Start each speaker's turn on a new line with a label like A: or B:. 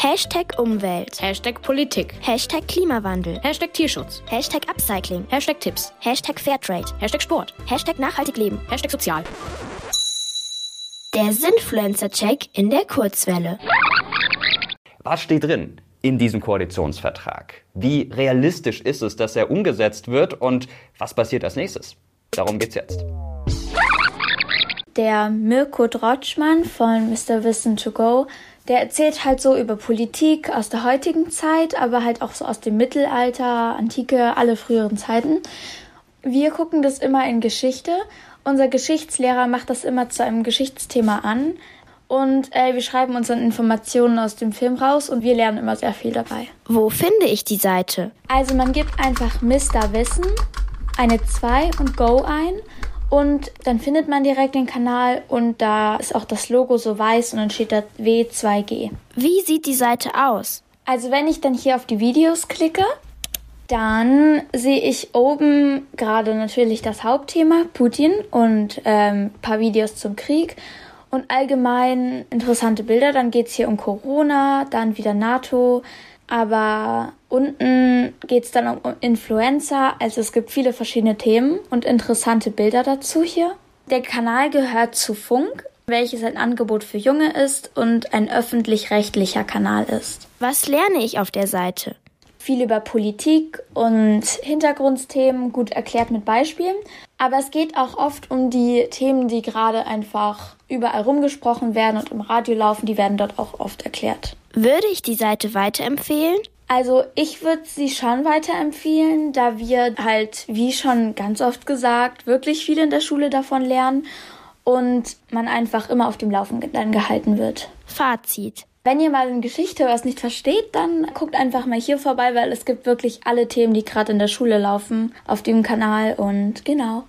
A: Hashtag Umwelt.
B: Hashtag Politik.
A: Hashtag Klimawandel.
B: Hashtag Tierschutz.
A: Hashtag Upcycling.
B: Hashtag Tipps.
A: Hashtag Fairtrade.
B: Hashtag Sport.
A: Hashtag nachhaltig leben.
B: Hashtag Sozial.
A: Der Sinfluencer-Check in der Kurzwelle.
C: Was steht drin in diesem Koalitionsvertrag? Wie realistisch ist es, dass er umgesetzt wird und was passiert als nächstes? Darum geht's jetzt.
D: Der Mirko Drotschmann von Mr. Wissen to Go, der erzählt halt so über Politik aus der heutigen Zeit, aber halt auch so aus dem Mittelalter, Antike, alle früheren Zeiten. Wir gucken das immer in Geschichte. Unser Geschichtslehrer macht das immer zu einem Geschichtsthema an. Und äh, wir schreiben unsere Informationen aus dem Film raus und wir lernen immer sehr viel dabei.
A: Wo finde ich die Seite?
D: Also man gibt einfach Mr. Wissen, eine 2 und Go ein und dann findet man direkt den Kanal und da ist auch das Logo so weiß und dann steht da W2G.
A: Wie sieht die Seite aus?
D: Also wenn ich dann hier auf die Videos klicke, dann sehe ich oben gerade natürlich das Hauptthema Putin und ähm, paar Videos zum Krieg und allgemein interessante Bilder. Dann geht es hier um Corona, dann wieder NATO, aber unten geht es dann um Influencer. Also es gibt viele verschiedene Themen und interessante Bilder dazu hier. Der Kanal gehört zu Funk, welches ein Angebot für Junge ist und ein öffentlich-rechtlicher Kanal ist.
A: Was lerne ich auf der Seite?
D: Viel über Politik und Hintergrundthemen, gut erklärt mit Beispielen. Aber es geht auch oft um die Themen, die gerade einfach überall rumgesprochen werden und im Radio laufen. Die werden dort auch oft erklärt.
A: Würde ich die Seite weiterempfehlen?
D: Also ich würde sie schon weiterempfehlen, da wir halt, wie schon ganz oft gesagt, wirklich viel in der Schule davon lernen und man einfach immer auf dem Laufenden gehalten wird.
A: Fazit.
D: Wenn ihr mal in Geschichte was nicht versteht, dann guckt einfach mal hier vorbei, weil es gibt wirklich alle Themen, die gerade in der Schule laufen, auf dem Kanal und genau.